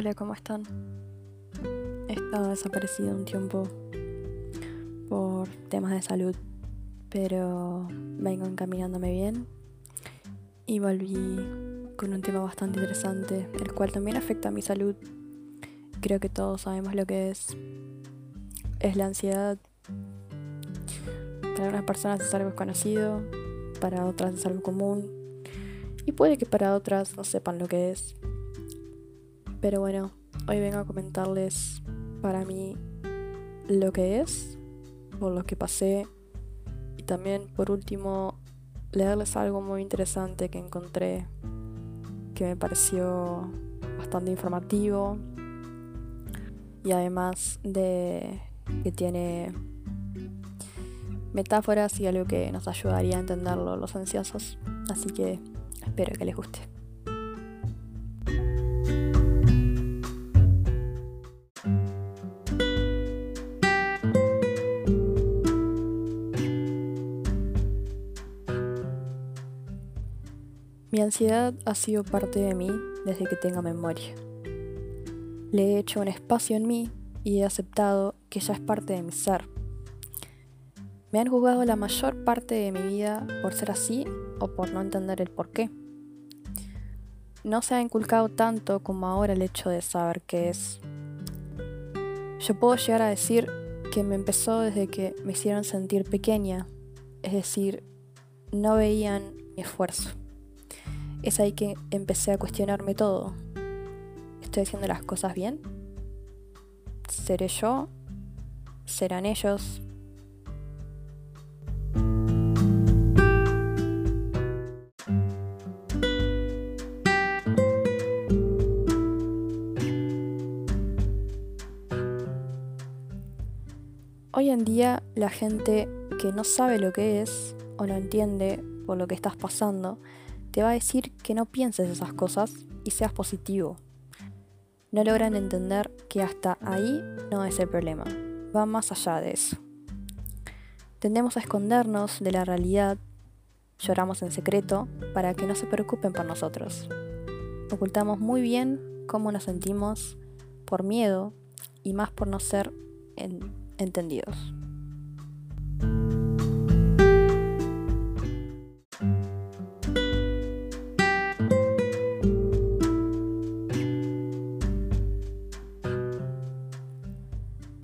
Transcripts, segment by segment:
Hola, ¿cómo están? He estado desaparecido un tiempo por temas de salud, pero vengo encaminándome bien y volví con un tema bastante interesante, el cual también afecta a mi salud. Creo que todos sabemos lo que es. Es la ansiedad. Para unas personas es algo desconocido, para otras es algo común y puede que para otras no sepan lo que es. Pero bueno, hoy vengo a comentarles para mí lo que es, por lo que pasé y también por último leerles algo muy interesante que encontré que me pareció bastante informativo y además de que tiene metáforas y algo que nos ayudaría a entenderlo los ansiosos. Así que espero que les guste. Ansiedad ha sido parte de mí desde que tengo memoria. Le he hecho un espacio en mí y he aceptado que ya es parte de mi ser. Me han juzgado la mayor parte de mi vida por ser así o por no entender el por qué. No se ha inculcado tanto como ahora el hecho de saber qué es. Yo puedo llegar a decir que me empezó desde que me hicieron sentir pequeña, es decir, no veían mi esfuerzo es ahí que empecé a cuestionarme todo. ¿Estoy haciendo las cosas bien? ¿Seré yo? ¿Serán ellos? Hoy en día la gente que no sabe lo que es o no entiende por lo que estás pasando, te va a decir que no pienses esas cosas y seas positivo. No logran entender que hasta ahí no es el problema, va más allá de eso. Tendemos a escondernos de la realidad, lloramos en secreto para que no se preocupen por nosotros. Ocultamos muy bien cómo nos sentimos por miedo y más por no ser entendidos.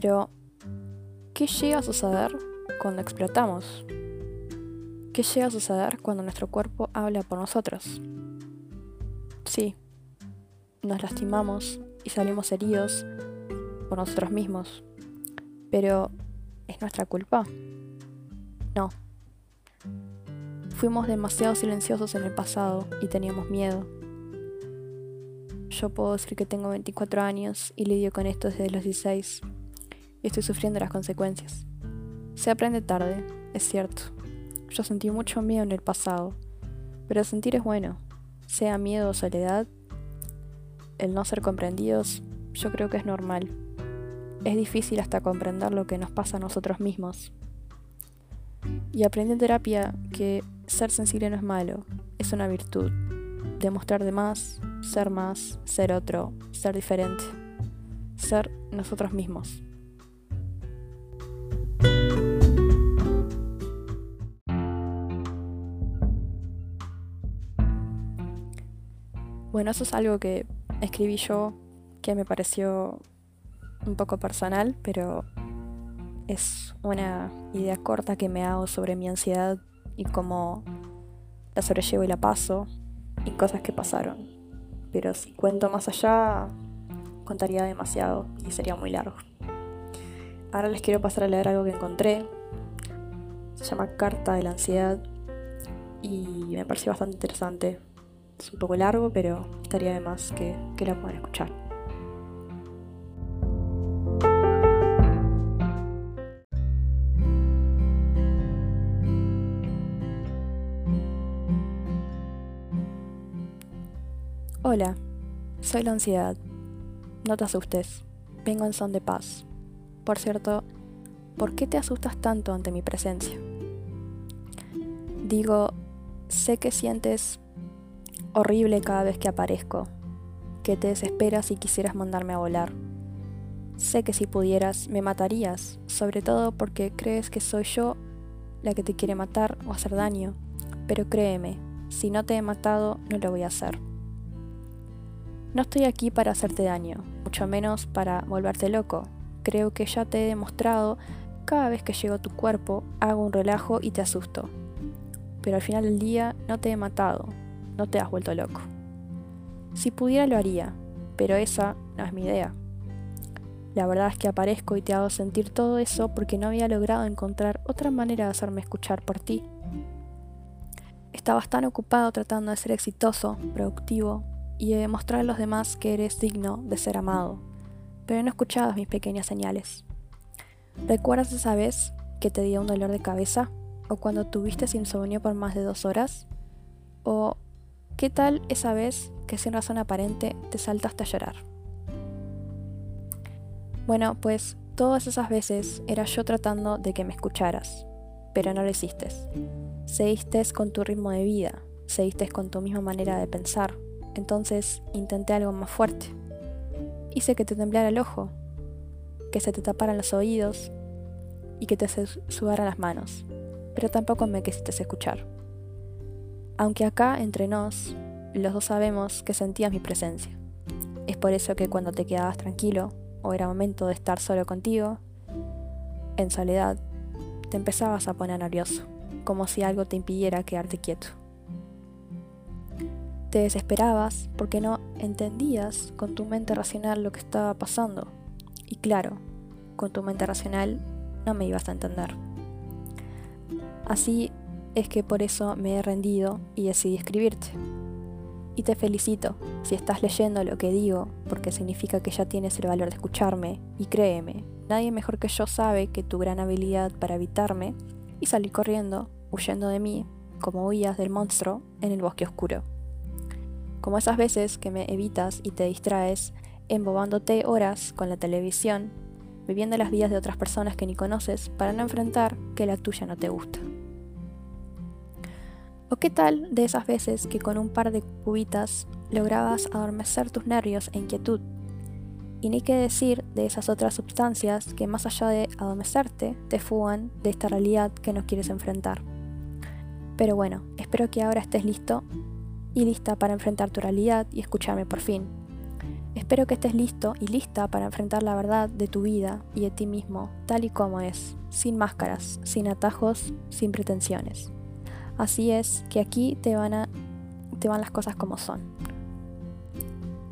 Pero, ¿qué llega a suceder cuando explotamos? ¿Qué llega a suceder cuando nuestro cuerpo habla por nosotros? Sí, nos lastimamos y salimos heridos por nosotros mismos. Pero, ¿es nuestra culpa? No. Fuimos demasiado silenciosos en el pasado y teníamos miedo. Yo puedo decir que tengo 24 años y lidio con esto desde los 16 y estoy sufriendo las consecuencias. Se aprende tarde, es cierto. Yo sentí mucho miedo en el pasado, pero sentir es bueno. Sea miedo o soledad, el no ser comprendidos, yo creo que es normal. Es difícil hasta comprender lo que nos pasa a nosotros mismos. Y aprendí en terapia que ser sensible no es malo, es una virtud. Demostrar de más, ser más, ser otro, ser diferente. Ser nosotros mismos. Bueno, eso es algo que escribí yo, que me pareció un poco personal, pero es una idea corta que me hago sobre mi ansiedad y cómo la sobrellevo y la paso y cosas que pasaron. Pero si cuento más allá, contaría demasiado y sería muy largo. Ahora les quiero pasar a leer algo que encontré. Se llama Carta de la Ansiedad y me pareció bastante interesante es un poco largo, pero estaría de más que, que la puedan escuchar. Hola, soy la ansiedad. No te asustes, vengo en son de paz. Por cierto, ¿por qué te asustas tanto ante mi presencia? Digo, sé que sientes horrible cada vez que aparezco, que te desesperas si quisieras mandarme a volar. Sé que si pudieras, me matarías, sobre todo porque crees que soy yo la que te quiere matar o hacer daño. Pero créeme, si no te he matado, no lo voy a hacer. No estoy aquí para hacerte daño, mucho menos para volverte loco. Creo que ya te he demostrado, cada vez que llego a tu cuerpo, hago un relajo y te asusto. Pero al final del día no te he matado, no te has vuelto loco. Si pudiera lo haría, pero esa no es mi idea. La verdad es que aparezco y te hago sentir todo eso porque no había logrado encontrar otra manera de hacerme escuchar por ti. Estabas tan ocupado tratando de ser exitoso, productivo y de demostrar a los demás que eres digno de ser amado, pero no escuchabas mis pequeñas señales. ¿Recuerdas esa vez que te dio un dolor de cabeza? ¿O cuando tuviste insomnio por más de dos horas? ¿O qué tal esa vez que sin razón aparente te saltaste a llorar? Bueno, pues todas esas veces era yo tratando de que me escucharas, pero no lo hiciste. Seguiste con tu ritmo de vida, seguiste con tu misma manera de pensar, entonces intenté algo más fuerte. Hice que te temblara el ojo, que se te taparan los oídos y que te sudaran las manos, pero tampoco me quisiste escuchar. Aunque acá, entre nos, los dos sabemos que sentías mi presencia. Es por eso que cuando te quedabas tranquilo, o era momento de estar solo contigo, en soledad, te empezabas a poner nervioso, como si algo te impidiera quedarte quieto. Te desesperabas porque no entendías con tu mente racional lo que estaba pasando. Y claro, con tu mente racional no me ibas a entender. Así es que por eso me he rendido y decidí escribirte. Y te felicito si estás leyendo lo que digo, porque significa que ya tienes el valor de escucharme, y créeme, nadie mejor que yo sabe que tu gran habilidad para evitarme y salir corriendo, huyendo de mí, como huías del monstruo en el bosque oscuro. Como esas veces que me evitas y te distraes, embobándote horas con la televisión, viviendo las vidas de otras personas que ni conoces para no enfrentar que la tuya no te gusta. ¿O qué tal de esas veces que con un par de cubitas lograbas adormecer tus nervios e inquietud? Y ni qué decir de esas otras sustancias que más allá de adormecerte, te fugan de esta realidad que no quieres enfrentar. Pero bueno, espero que ahora estés listo y lista para enfrentar tu realidad y escucharme por fin. Espero que estés listo y lista para enfrentar la verdad de tu vida y de ti mismo, tal y como es, sin máscaras, sin atajos, sin pretensiones. Así es que aquí te van, las cosas como son.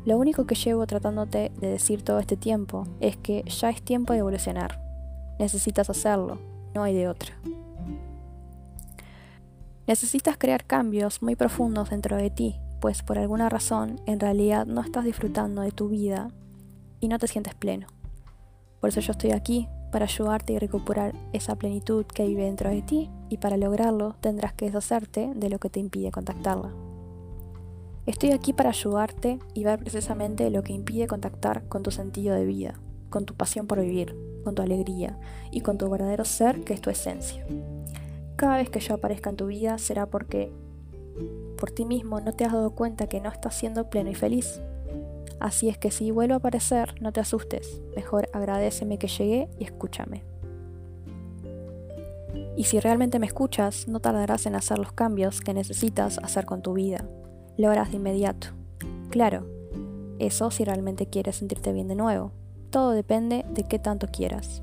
Lo único que llevo tratándote de decir todo este tiempo es que ya es tiempo de evolucionar. Necesitas hacerlo, no hay de otra. Necesitas crear cambios muy profundos dentro de ti, pues por alguna razón en realidad no estás disfrutando de tu vida y no te sientes pleno. Por eso yo estoy aquí, para ayudarte y recuperar esa plenitud que vive dentro de ti y para lograrlo tendrás que deshacerte de lo que te impide contactarla. Estoy aquí para ayudarte y ver precisamente lo que impide contactar con tu sentido de vida, con tu pasión por vivir, con tu alegría y con tu verdadero ser que es tu esencia. Cada vez que yo aparezca en tu vida será porque por ti mismo no te has dado cuenta que no estás siendo pleno y feliz. Así es que si vuelvo a aparecer, no te asustes, mejor agradeceme que llegué y escúchame. Y si realmente me escuchas, no tardarás en hacer los cambios que necesitas hacer con tu vida. Lo harás de inmediato. Claro, eso si realmente quieres sentirte bien de nuevo. Todo depende de qué tanto quieras.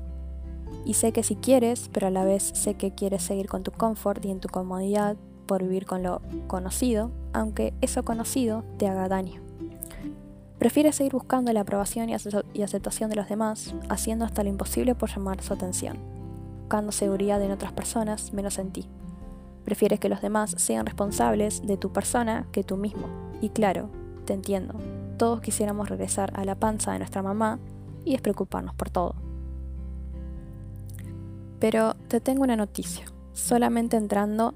Y sé que si quieres, pero a la vez sé que quieres seguir con tu confort y en tu comodidad por vivir con lo conocido, aunque eso conocido te haga daño. Prefieres seguir buscando la aprobación y aceptación de los demás, haciendo hasta lo imposible por llamar su atención, buscando seguridad en otras personas menos en ti. Prefieres que los demás sean responsables de tu persona que tú mismo. Y claro, te entiendo, todos quisiéramos regresar a la panza de nuestra mamá y despreocuparnos por todo. Pero te tengo una noticia. Solamente entrando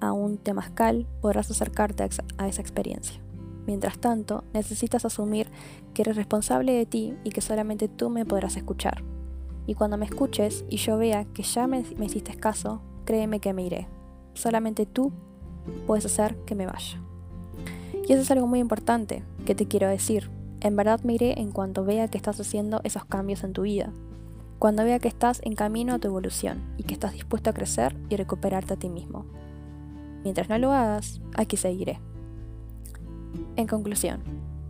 a un temazcal podrás acercarte a esa experiencia. Mientras tanto, necesitas asumir que eres responsable de ti y que solamente tú me podrás escuchar. Y cuando me escuches y yo vea que ya me, me hiciste caso, créeme que me iré. Solamente tú puedes hacer que me vaya. Y eso es algo muy importante que te quiero decir. En verdad me iré en cuanto vea que estás haciendo esos cambios en tu vida, cuando vea que estás en camino a tu evolución y que estás dispuesto a crecer y recuperarte a ti mismo. Mientras no lo hagas, aquí seguiré. En conclusión,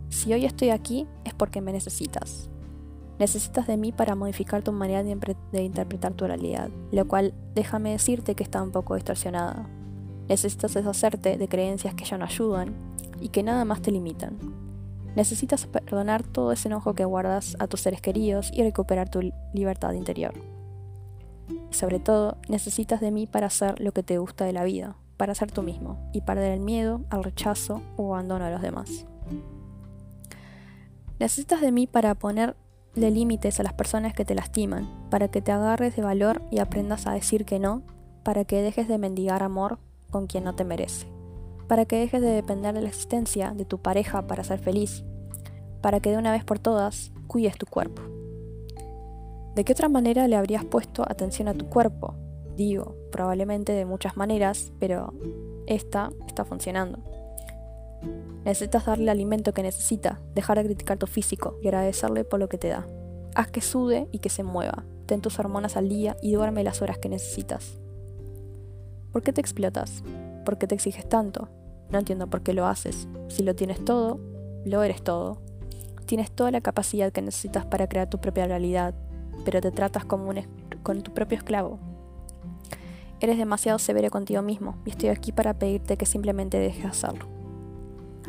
si hoy estoy aquí es porque me necesitas. Necesitas de mí para modificar tu manera de, interpretar tu realidad, lo cual déjame decirte que está un poco distorsionada. Necesitas deshacerte de creencias que ya no ayudan y que nada más te limitan. Necesitas perdonar todo ese enojo que guardas a tus seres queridos y recuperar tu libertad interior. Y sobre todo, necesitas de mí para hacer lo que te gusta de la vida, para ser tú mismo y perder el miedo al rechazo o abandono a los demás. Necesitas de mí para ponerle límites a las personas que te lastiman, para que te agarres de valor y aprendas a decir que no, para que dejes de mendigar amor con quien no te merece, para que dejes de depender de la existencia de tu pareja para ser feliz, para que de una vez por todas cuides tu cuerpo. ¿De qué otra manera le habrías puesto atención a tu cuerpo? Digo, probablemente de muchas maneras, pero esta está funcionando. Necesitas darle el alimento que necesita, dejar de criticar tu físico y agradecerle por lo que te da. Haz que sude y que se mueva. Ten tus hormonas al día y duerme las horas que necesitas. ¿Por qué te explotas? ¿Por qué te exiges tanto? No entiendo por qué lo haces. Si lo tienes todo, lo eres todo. Tienes toda la capacidad que necesitas para crear tu propia realidad, pero te tratas como un con tu propio esclavo. Eres demasiado severo contigo mismo y estoy aquí para pedirte que simplemente dejes hacerlo.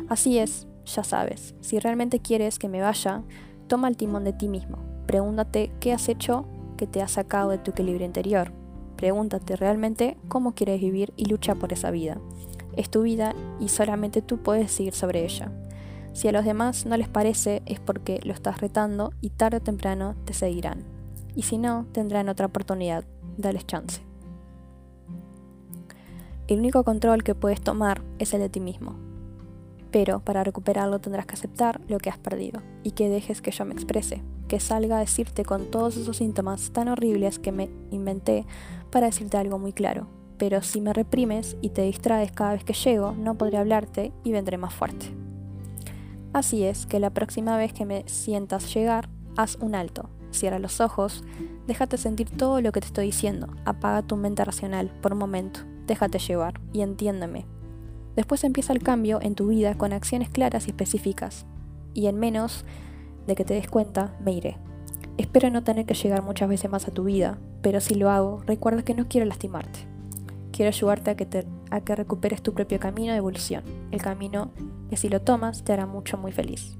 Así es, ya sabes, si realmente quieres que me vaya, toma el timón de ti mismo. Pregúntate qué has hecho que te ha sacado de tu equilibrio interior. Pregúntate realmente cómo quieres vivir y lucha por esa vida. Es tu vida y solamente tú puedes decidir sobre ella. Si a los demás no les parece es porque lo estás retando y tarde o temprano te seguirán. Y si no, tendrán otra oportunidad. Dales chance. El único control que puedes tomar es el de ti mismo. Pero para recuperarlo tendrás que aceptar lo que has perdido y que dejes que yo me exprese, que salga a decirte con todos esos síntomas tan horribles que me inventé para decirte algo muy claro. Pero si me reprimes y te distraes cada vez que llego, no podré hablarte y vendré más fuerte. Así es que la próxima vez que me sientas llegar, haz un alto, cierra los ojos, déjate sentir todo lo que te estoy diciendo, apaga tu mente racional por un momento, déjate llevar y entiéndeme, Después empieza el cambio en tu vida con acciones claras y específicas. Y en menos de que te des cuenta, me iré. Espero no tener que llegar muchas veces más a tu vida, pero si lo hago, recuerda que no quiero lastimarte. Quiero ayudarte a que, a que recuperes tu propio camino de evolución, el camino que si lo tomas te hará mucho muy feliz.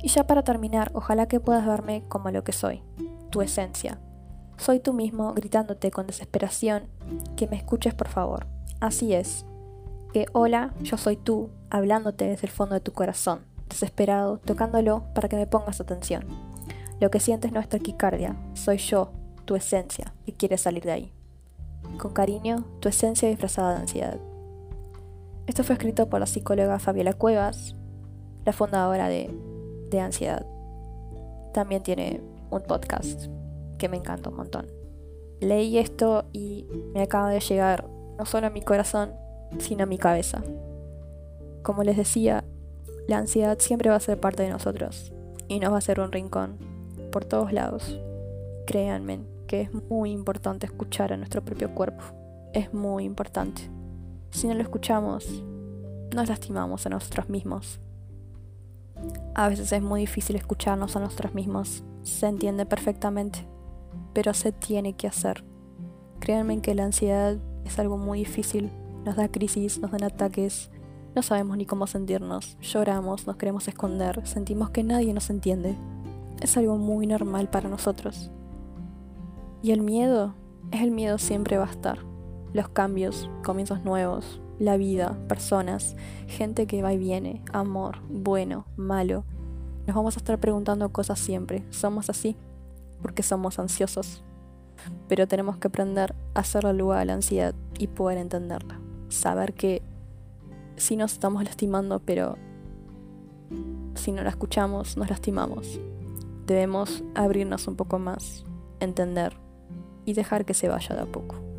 Y ya para terminar, ojalá que puedas verme como lo que soy, tu esencia. Soy tú mismo gritándote con desesperación que me escuches por favor. Así es, que hola, yo soy tú, hablándote desde el fondo de tu corazón, desesperado, tocándolo para que me pongas atención. Lo que sientes no es taquicardia, soy yo, tu esencia, que quiere salir de ahí. Con cariño, tu esencia disfrazada de ansiedad. Esto fue escrito por la psicóloga Fabiola Cuevas, la fundadora de, de Ansiedad. También tiene un podcast que me encanta un montón. Leí esto y me acaba de llegar no solo a mi corazón, sino a mi cabeza. Como les decía, la ansiedad siempre va a ser parte de nosotros y nos va a ser un rincón por todos lados. Créanme que es muy importante escuchar a nuestro propio cuerpo. Es muy importante. Si no lo escuchamos, nos lastimamos a nosotros mismos. A veces es muy difícil escucharnos a nosotros mismos. Se entiende perfectamente, pero se tiene que hacer. Créanme que la ansiedad es algo muy difícil. Nos da crisis, nos dan ataques, no sabemos ni cómo sentirnos, lloramos, nos queremos esconder, sentimos que nadie nos entiende. Es algo muy normal para nosotros. Y el miedo, es el miedo siempre va a estar. Los cambios, comienzos nuevos, la vida, personas, gente que va y viene, amor, bueno, malo. Nos vamos a estar preguntando cosas siempre. Somos así, porque somos ansiosos pero tenemos que aprender a hacerle lugar a la ansiedad y poder entenderla. Saber que sí nos estamos lastimando, pero si no la escuchamos, nos lastimamos. Debemos abrirnos un poco más, entender y dejar que se vaya de a poco.